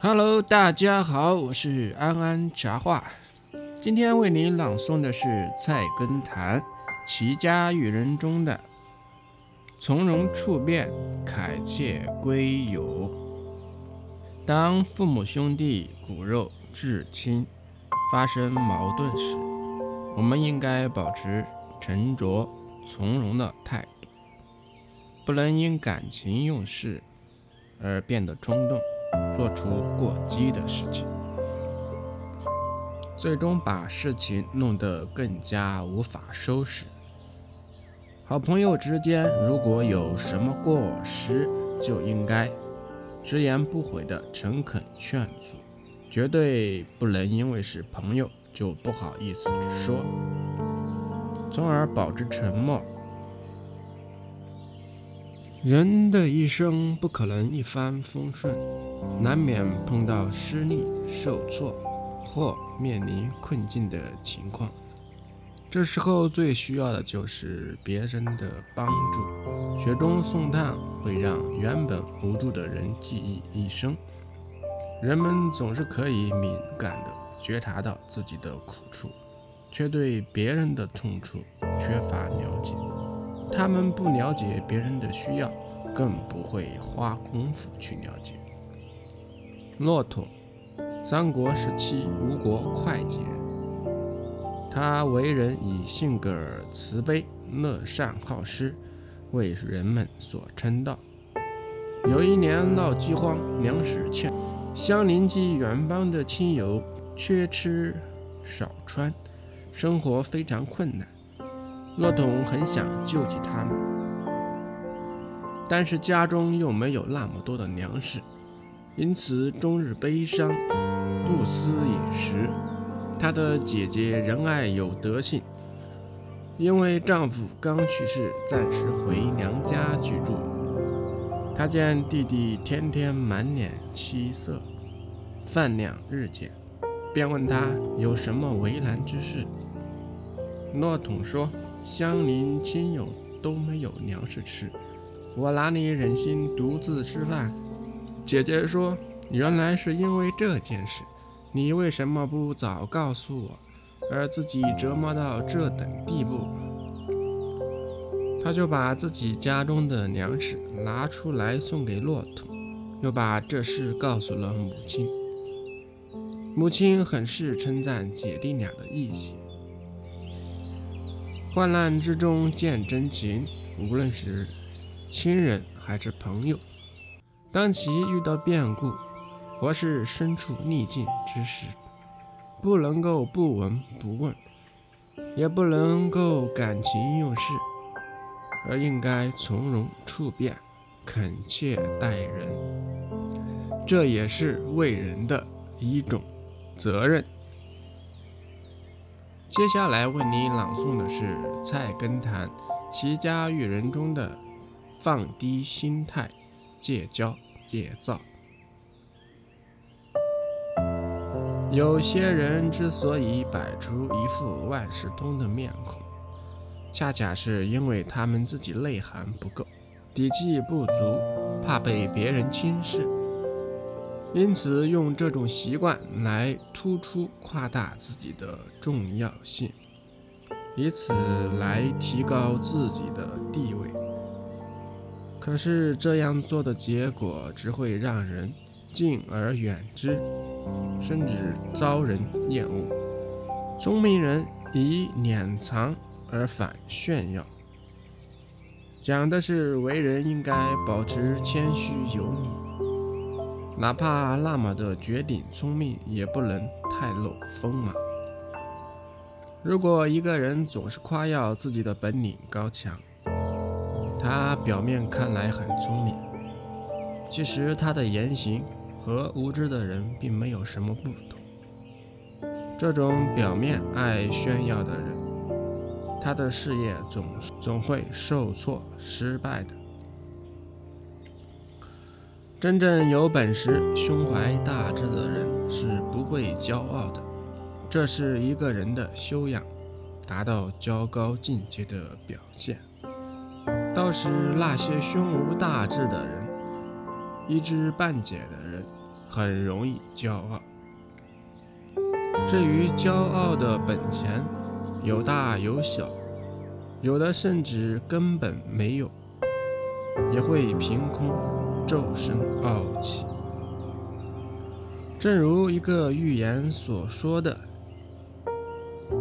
Hello，大家好，我是安安茶话。今天为您朗诵的是菜根谭《齐家育人》中的“从容处变，凯切归友”。当父母兄弟、骨肉至亲发生矛盾时，我们应该保持沉着从容的态度，不能因感情用事而变得冲动。做出过激的事情，最终把事情弄得更加无法收拾。好朋友之间如果有什么过失，就应该直言不讳的诚恳劝阻，绝对不能因为是朋友就不好意思说，从而保持沉默。人的一生不可能一帆风顺，难免碰到失利、受挫或面临困境的情况。这时候最需要的就是别人的帮助。雪中送炭会让原本无助的人记忆一生。人们总是可以敏感地觉察到自己的苦处，却对别人的痛处缺乏了解。他们不了解别人的需要，更不会花功夫去了解。骆驼，三国时期吴国会稽人，他为人以性格慈悲、乐善好施为人们所称道。有一年闹饥荒，粮食欠，相邻及远方的亲友缺吃少穿，生活非常困难。骆童很想救济他们，但是家中又没有那么多的粮食，因此终日悲伤，不思饮食。她的姐姐仁爱有德性，因为丈夫刚去世，暂时回娘家居住。她见弟弟天天满脸凄色，饭量日减，便问他有什么为难之事。骆统说。乡邻亲友都没有粮食吃，我哪里忍心独自吃饭？姐姐说：“原来是因为这件事，你为什么不早告诉我，而自己折磨到这等地步？”他就把自己家中的粮食拿出来送给骆驼，又把这事告诉了母亲。母亲很是称赞姐弟俩的义气。患难之中见真情，无论是亲人还是朋友，当其遇到变故或是身处逆境之时，不能够不闻不问，也不能够感情用事，而应该从容处变，恳切待人，这也是为人的一种责任。接下来为你朗诵的是《菜根谭·齐家育人》中的“放低心态，戒骄戒躁”。有些人之所以摆出一副万事通的面孔，恰恰是因为他们自己内涵不够，底气不足，怕被别人轻视。因此，用这种习惯来突出、夸大自己的重要性，以此来提高自己的地位。可是，这样做的结果只会让人敬而远之，甚至遭人厌恶。聪明人以敛藏而反炫耀，讲的是为人应该保持谦虚有礼。哪怕那么的绝顶聪明，也不能太露锋芒。如果一个人总是夸耀自己的本领高强，他表面看来很聪明，其实他的言行和无知的人并没有什么不同。这种表面爱炫耀的人，他的事业总总会受挫失败的。真正有本事、胸怀大志的人是不会骄傲的，这是一个人的修养，达到较高境界的表现。倒是那些胸无大志的人、一知半解的人，很容易骄傲。至于骄傲的本钱，有大有小，有的甚至根本没有，也会凭空骤生傲气。正如一个寓言所说的。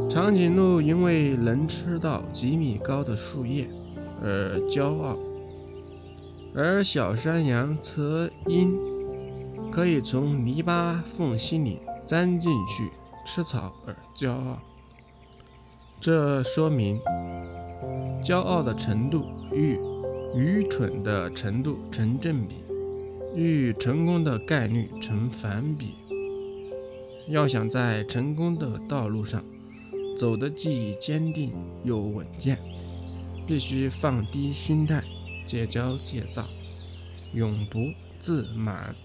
长颈鹿因为能吃到几米高的树叶而骄傲，而小山羊则因可以从泥巴缝隙里钻进去吃草而骄傲。这说明，骄傲的程度与愚蠢的程度成正比，与成功的概率成反比。要想在成功的道路上，走得既坚定又稳健，必须放低心态，戒骄戒躁，永不自满。